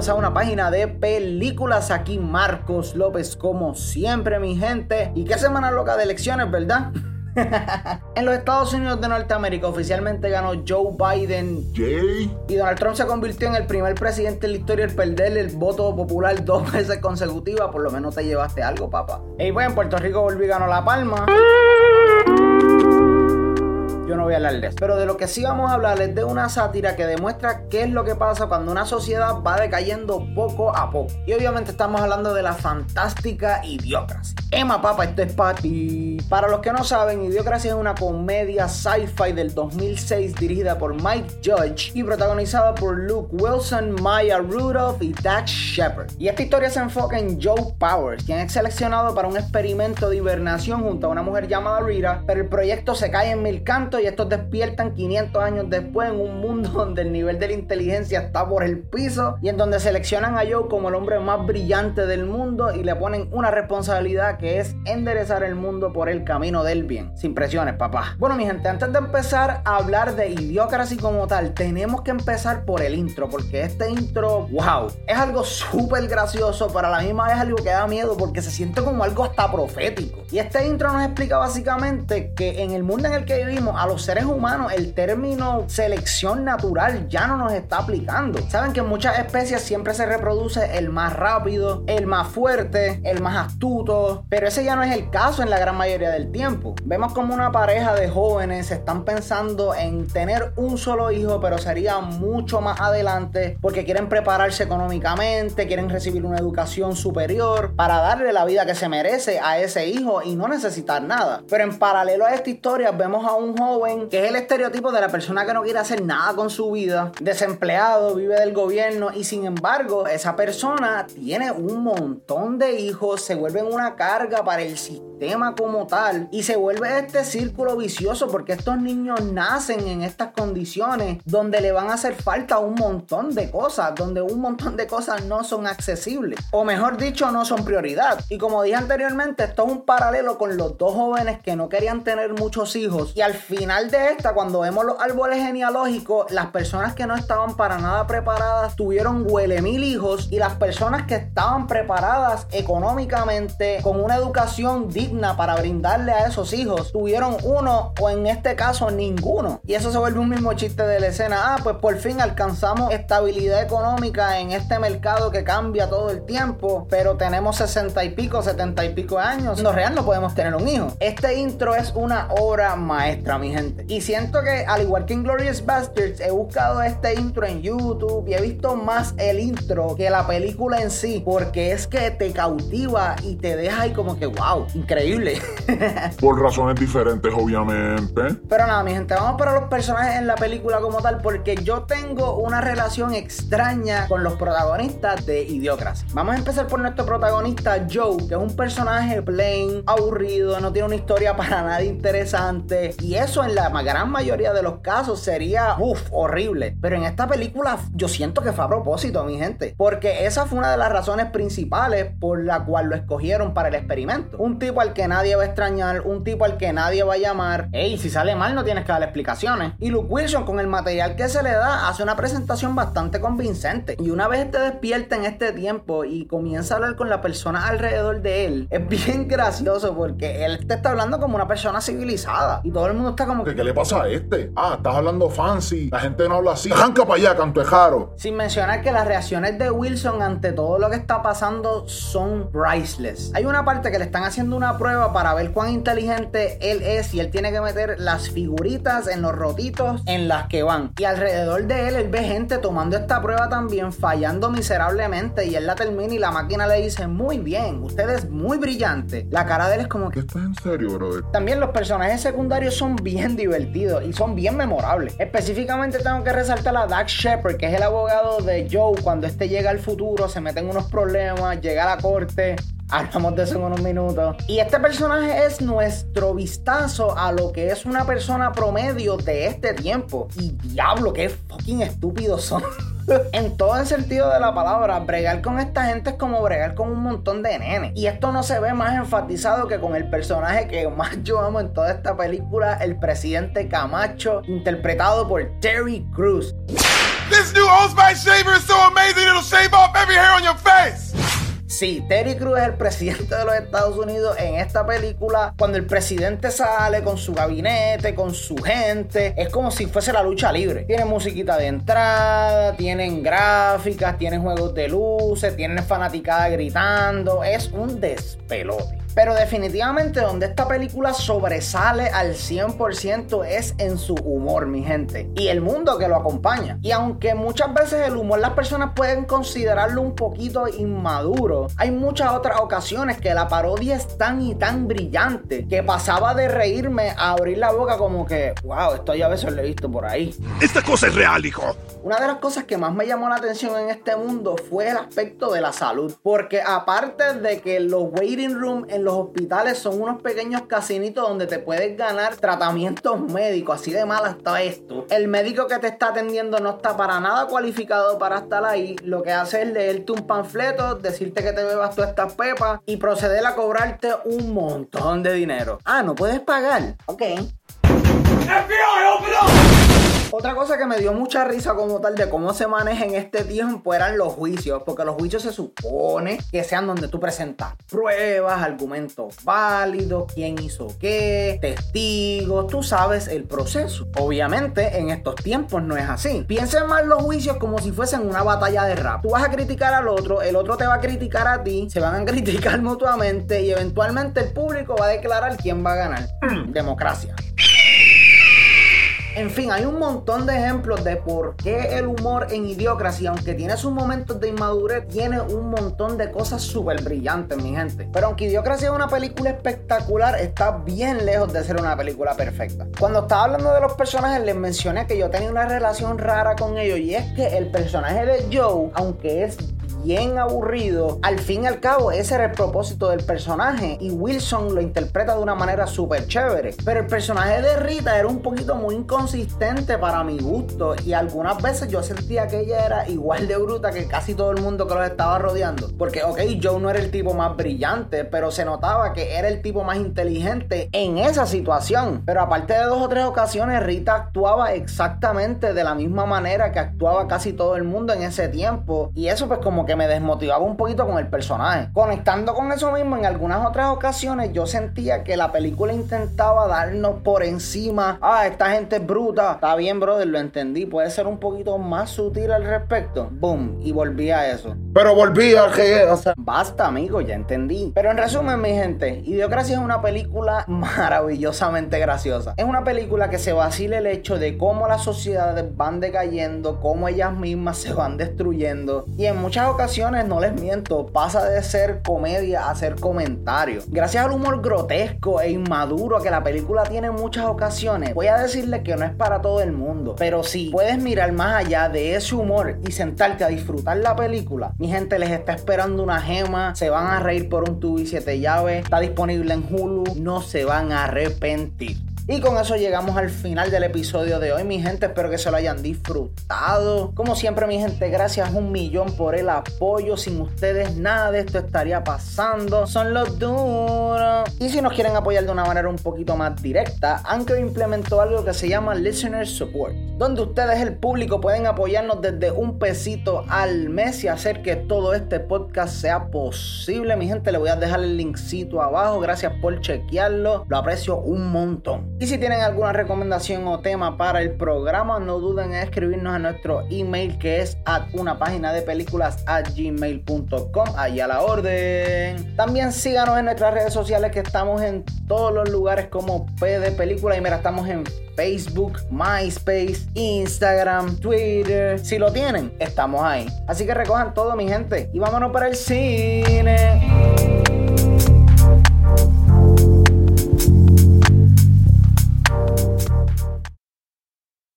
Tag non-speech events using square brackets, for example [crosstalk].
bienvenidos a una página de películas. Aquí Marcos López, como siempre, mi gente. Y qué semana loca de elecciones, ¿verdad? [laughs] en los Estados Unidos de Norteamérica oficialmente ganó Joe Biden. Y Donald Trump se convirtió en el primer presidente en la historia en perder el voto popular dos [laughs] veces consecutivas. Por lo menos te llevaste algo, papá. Y bueno, en Puerto Rico volví y ganó La Palma yo no voy a hablar de eso. Pero de lo que sí vamos a hablar es de una sátira que demuestra qué es lo que pasa cuando una sociedad va decayendo poco a poco. Y obviamente estamos hablando de la fantástica Idiocracy. Emma, papá, esto es para ti. Para los que no saben, Idiocracy es una comedia sci-fi del 2006 dirigida por Mike Judge y protagonizada por Luke Wilson, Maya Rudolph y Dax Shepard. Y esta historia se enfoca en Joe Powers, quien es seleccionado para un experimento de hibernación junto a una mujer llamada Rita, pero el proyecto se cae en mil cantos y estos despiertan 500 años después en un mundo [laughs] donde el nivel de la inteligencia está por el piso y en donde seleccionan a Joe como el hombre más brillante del mundo y le ponen una responsabilidad que es enderezar el mundo por el camino del bien. Sin presiones, papá. Bueno, mi gente, antes de empezar a hablar de Idiocracy como tal, tenemos que empezar por el intro, porque este intro, wow, es algo súper gracioso, pero a la misma vez algo que da miedo porque se siente como algo hasta profético. Y este intro nos explica básicamente que en el mundo en el que vivimos, a los seres humanos el término selección natural ya no nos está aplicando. Saben que en muchas especies siempre se reproduce el más rápido, el más fuerte, el más astuto, pero ese ya no es el caso en la gran mayoría del tiempo. Vemos como una pareja de jóvenes están pensando en tener un solo hijo, pero sería mucho más adelante porque quieren prepararse económicamente, quieren recibir una educación superior para darle la vida que se merece a ese hijo y no necesitar nada. Pero en paralelo a esta historia vemos a un joven que es el estereotipo de la persona que no quiere hacer nada con su vida, desempleado, vive del gobierno y sin embargo esa persona tiene un montón de hijos, se vuelven una carga para el sistema como tal y se vuelve este círculo vicioso porque estos niños nacen en estas condiciones donde le van a hacer falta un montón de cosas, donde un montón de cosas no son accesibles o mejor dicho no son prioridad. Y como dije anteriormente, esto es un paralelo con los dos jóvenes que no querían tener muchos hijos y al final de esta, cuando vemos los árboles genealógicos, las personas que no estaban para nada preparadas tuvieron huele mil hijos y las personas que estaban preparadas económicamente con una educación digna para brindarle a esos hijos tuvieron uno o en este caso ninguno. Y eso se vuelve un mismo chiste de la escena. Ah, pues por fin alcanzamos estabilidad económica en este mercado que cambia todo el tiempo, pero tenemos 60 y pico, 70 y pico años. No real no podemos tener un hijo. Este intro es una obra maestra, mi gente. Y siento que, al igual que en Glorious Bastards, he buscado este intro en YouTube y he visto más el intro que la película en sí, porque es que te cautiva y te deja ahí como que, wow, increíble. [laughs] Por razones diferentes, obviamente. Pero nada, mi gente, vamos para los personajes en la película como tal, porque yo tengo una relación extraña con los protagonistas de Idiocracy. Vamos a empezar por nuestro protagonista, Joe, que es un personaje plain, aburrido, no tiene una historia [laughs] para nada interesante. Y eso en la la gran mayoría de los casos sería, uff, horrible. Pero en esta película yo siento que fue a propósito, mi gente. Porque esa fue una de las razones principales por la cual lo escogieron para el experimento. Un tipo al que nadie va a extrañar, un tipo al que nadie va a llamar. Ey, si sale mal no tienes que dar explicaciones. Y Luke Wilson con el material que se le da hace una presentación bastante convincente. Y una vez te despierta en este tiempo y comienza a hablar con la persona alrededor de él, es bien gracioso porque él te está hablando como una persona civilizada. Y todo el mundo está como ¿Qué, le pasa a este? Ah, estás hablando fancy. La gente no habla así. Arranca para allá, cantejaro. Sin mencionar que las reacciones de Wilson ante todo lo que está pasando son priceless. Hay una parte que le están haciendo una prueba para ver cuán inteligente él es y él tiene que meter las figuritas en los rotitos en las que van. Y alrededor de él, él ve gente tomando esta prueba también, fallando miserablemente. Y él la termina y la máquina le dice: Muy bien, usted es muy brillante. La cara de él es como que. ¿Estás en serio, brother? También los personajes secundarios son bien divertidos y son bien memorables. Específicamente tengo que resaltar a Dax Shepard, que es el abogado de Joe cuando este llega al futuro, se mete en unos problemas, llega a la corte. Hablamos de eso en unos minutos. Y este personaje es nuestro vistazo a lo que es una persona promedio de este tiempo. Y diablo, qué fucking estúpidos son. [laughs] en todo el sentido de la palabra, bregar con esta gente es como bregar con un montón de nenes. Y esto no se ve más enfatizado que con el personaje que más yo amo en toda esta película, el presidente Camacho, interpretado por Terry Cruz. This new Old Spice shaver is so amazing it'll shave off every hair on your face. Sí, Terry Crews es el presidente de los Estados Unidos en esta película. Cuando el presidente sale con su gabinete, con su gente, es como si fuese la lucha libre. Tienen musiquita de entrada, tienen gráficas, tienen juegos de luces, tienen fanaticada gritando. Es un despelote. Pero definitivamente donde esta película sobresale al 100% es en su humor, mi gente. Y el mundo que lo acompaña. Y aunque muchas veces el humor las personas pueden considerarlo un poquito inmaduro, hay muchas otras ocasiones que la parodia es tan y tan brillante que pasaba de reírme a abrir la boca como que, wow, esto ya a veces lo he visto por ahí. Esta cosa es real, hijo. Una de las cosas que más me llamó la atención en este mundo fue el aspecto de la salud. Porque aparte de que los waiting rooms en los hospitales son unos pequeños casinitos donde te puedes ganar tratamientos médicos, así de mal está esto. El médico que te está atendiendo no está para nada cualificado para estar ahí. Lo que hace es leerte un panfleto, decirte que te bebas todas estas pepas y proceder a cobrarte un montón de dinero. Ah, no puedes pagar. Ok. Otra cosa que me dio mucha risa como tal de cómo se maneja en este tiempo eran los juicios, porque los juicios se supone que sean donde tú presentas pruebas, argumentos válidos, quién hizo qué, testigos, tú sabes el proceso. Obviamente en estos tiempos no es así. Piensen más los juicios como si fuesen una batalla de rap. Tú vas a criticar al otro, el otro te va a criticar a ti, se van a [laughs] criticar mutuamente y eventualmente el público va a declarar quién va a ganar. [clears throat] Democracia. En fin, hay un montón de ejemplos de por qué el humor en Idiocracy, aunque tiene sus momentos de inmadurez, tiene un montón de cosas súper brillantes, mi gente. Pero aunque Idiocracy es una película espectacular, está bien lejos de ser una película perfecta. Cuando estaba hablando de los personajes, les mencioné que yo tenía una relación rara con ellos y es que el personaje de Joe, aunque es bien aburrido, al fin y al cabo ese era el propósito del personaje y Wilson lo interpreta de una manera súper chévere. Pero el personaje de Rita era un poquito muy inconsistente para mi gusto y algunas veces yo sentía que ella era igual de bruta que casi todo el mundo que los estaba rodeando. Porque, ok, Joe no era el tipo más brillante, pero se notaba que era el tipo más inteligente en esa situación. Pero aparte de dos o tres ocasiones, Rita actuaba exactamente de la misma manera que actuaba casi todo el mundo en ese tiempo. Y eso pues como que me desmotivaba un poquito con el personaje. Conectando con eso mismo, en algunas otras ocasiones yo sentía que la película intentaba darnos por encima, ah, esta gente es bruta. Está bien, brother, lo entendí. Puede ser un poquito más sutil al respecto. Boom, y volví a eso. Pero volví a que, o sea, Basta, amigo, ya entendí. Pero en resumen, mi gente, Idiocracia es una película [laughs] maravillosamente graciosa. Es una película que se vacila el hecho de cómo las sociedades van decayendo, cómo ellas mismas se van destruyendo. Y en muchas ocasiones, no les miento, pasa de ser comedia a ser comentario. Gracias al humor grotesco e inmaduro que la película tiene en muchas ocasiones, voy a decirles que no es para todo el mundo. Pero si puedes mirar más allá de ese humor y sentarte a disfrutar la película, mi gente les está esperando una gema, se van a reír por un tubo y siete llaves, está disponible en Hulu, no se van a arrepentir. Y con eso llegamos al final del episodio de hoy, mi gente. Espero que se lo hayan disfrutado. Como siempre, mi gente, gracias un millón por el apoyo. Sin ustedes, nada de esto estaría pasando. Son los duros. Y si nos quieren apoyar de una manera un poquito más directa, Anchor implementó algo que se llama Listener Support, donde ustedes, el público, pueden apoyarnos desde un pesito al mes y hacer que todo este podcast sea posible. Mi gente, le voy a dejar el linkcito abajo. Gracias por chequearlo. Lo aprecio un montón. Y si tienen alguna recomendación o tema para el programa, no duden en escribirnos a nuestro email que es at una página de películas at gmail.com. Ahí a la orden. También síganos en nuestras redes sociales que estamos en todos los lugares como P de Película. Y mira, estamos en Facebook, MySpace, Instagram, Twitter. Si lo tienen, estamos ahí. Así que recojan todo, mi gente. Y vámonos para el cine.